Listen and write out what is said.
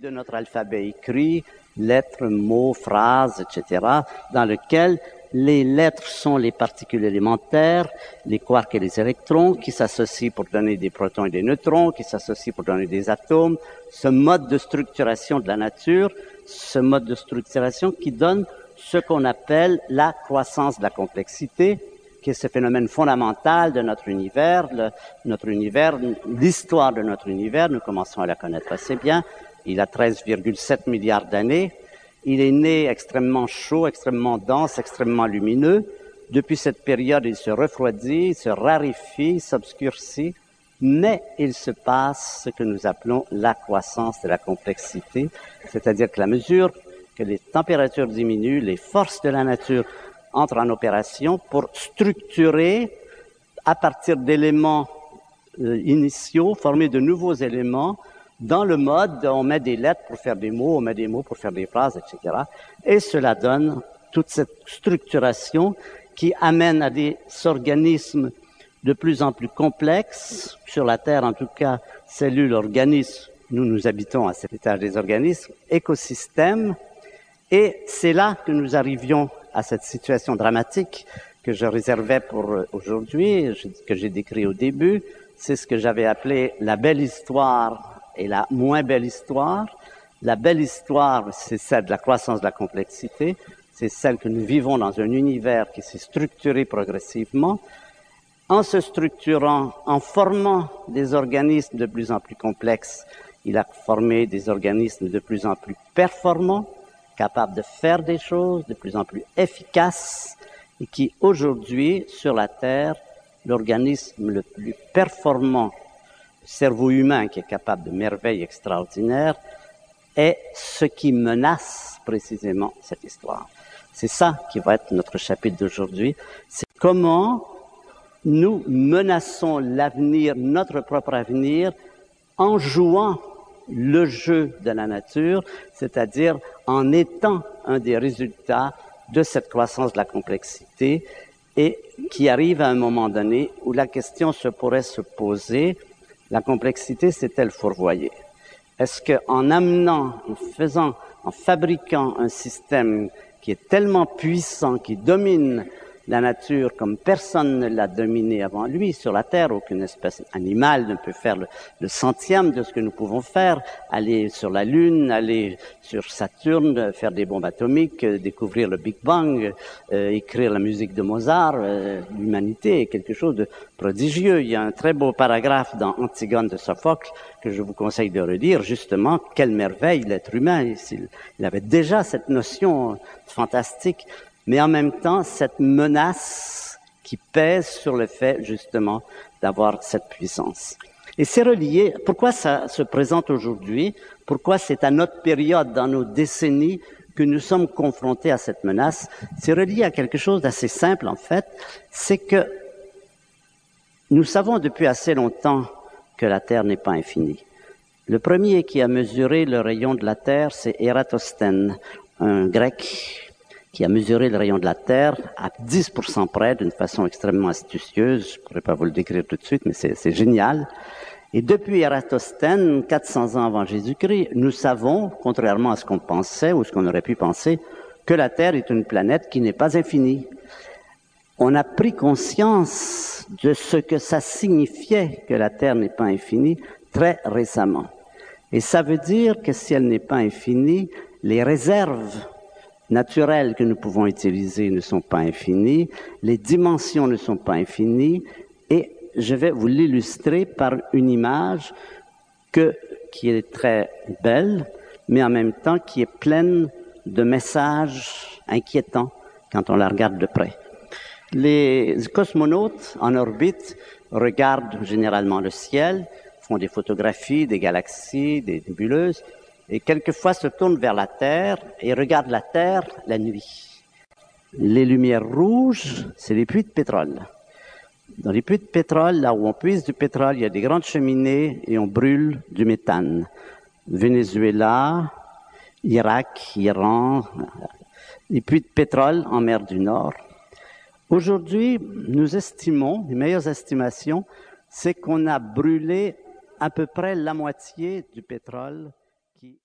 de notre alphabet écrit, lettres, mots, phrases, etc., dans lequel les lettres sont les particules élémentaires, les quarks et les électrons, qui s'associent pour donner des protons et des neutrons, qui s'associent pour donner des atomes. Ce mode de structuration de la nature, ce mode de structuration qui donne ce qu'on appelle la croissance de la complexité, qui est ce phénomène fondamental de notre univers. notre univers, l'histoire de notre univers, nous commençons à la connaître assez bien. Il a 13,7 milliards d'années. Il est né extrêmement chaud, extrêmement dense, extrêmement lumineux. Depuis cette période, il se refroidit, se raréfie, s'obscurcit, mais il se passe ce que nous appelons la croissance de la complexité, c'est-à-dire que la mesure que les températures diminuent, les forces de la nature entrent en opération pour structurer à partir d'éléments euh, initiaux, former de nouveaux éléments dans le mode, on met des lettres pour faire des mots, on met des mots pour faire des phrases, etc. Et cela donne toute cette structuration qui amène à des organismes de plus en plus complexes, sur la Terre en tout cas, cellules, organismes, nous nous habitons à cet étage des organismes, écosystèmes, et c'est là que nous arrivions à cette situation dramatique que je réservais pour aujourd'hui, que j'ai décrit au début. C'est ce que j'avais appelé la belle histoire et la moins belle histoire. La belle histoire, c'est celle de la croissance de la complexité. C'est celle que nous vivons dans un univers qui s'est structuré progressivement. En se structurant, en formant des organismes de plus en plus complexes, il a formé des organismes de plus en plus performants capable de faire des choses de plus en plus efficaces et qui aujourd'hui, sur la Terre, l'organisme le plus performant, cerveau humain qui est capable de merveilles extraordinaires, est ce qui menace précisément cette histoire. C'est ça qui va être notre chapitre d'aujourd'hui. C'est comment nous menaçons l'avenir, notre propre avenir, en jouant le jeu de la nature, c'est-à-dire en étant un des résultats de cette croissance de la complexité et qui arrive à un moment donné où la question se pourrait se poser, la complexité s'est-elle fourvoyée? Est-ce qu'en amenant, en faisant, en fabriquant un système qui est tellement puissant, qui domine la nature comme personne ne l'a dominée avant lui sur la Terre. Aucune espèce animale ne peut faire le, centième de ce que nous pouvons faire. Aller sur la Lune, aller sur Saturne, faire des bombes atomiques, euh, découvrir le Big Bang, euh, écrire la musique de Mozart. Euh, l'humanité est quelque chose de prodigieux. Il y a un très beau paragraphe dans Antigone de Sophocle que je vous conseille de relire, justement, quelle merveille l'être humain. Il avait déjà cette notion fantastique mais en même temps cette menace qui pèse sur le fait justement d'avoir cette puissance. Et c'est relié, pourquoi ça se présente aujourd'hui, pourquoi c'est à notre période, dans nos décennies, que nous sommes confrontés à cette menace, c'est relié à quelque chose d'assez simple en fait, c'est que nous savons depuis assez longtemps que la Terre n'est pas infinie. Le premier qui a mesuré le rayon de la Terre, c'est Eratosthène, un grec qui a mesuré le rayon de la Terre à 10% près d'une façon extrêmement astucieuse. Je ne pourrais pas vous le décrire tout de suite, mais c'est génial. Et depuis Eratosthène, 400 ans avant Jésus-Christ, nous savons, contrairement à ce qu'on pensait ou ce qu'on aurait pu penser, que la Terre est une planète qui n'est pas infinie. On a pris conscience de ce que ça signifiait que la Terre n'est pas infinie très récemment. Et ça veut dire que si elle n'est pas infinie, les réserves naturelles que nous pouvons utiliser ne sont pas infinies, les dimensions ne sont pas infinies, et je vais vous l'illustrer par une image que, qui est très belle, mais en même temps qui est pleine de messages inquiétants quand on la regarde de près. Les cosmonautes en orbite regardent généralement le ciel, font des photographies des galaxies, des nébuleuses, et quelquefois se tournent vers la Terre et regardent la Terre la nuit. Les lumières rouges, c'est les puits de pétrole. Dans les puits de pétrole, là où on puise du pétrole, il y a des grandes cheminées et on brûle du méthane. Venezuela, Irak, Iran, les puits de pétrole en mer du Nord. Aujourd'hui, nous estimons, les meilleures estimations, c'est qu'on a brûlé à peu près la moitié du pétrole qui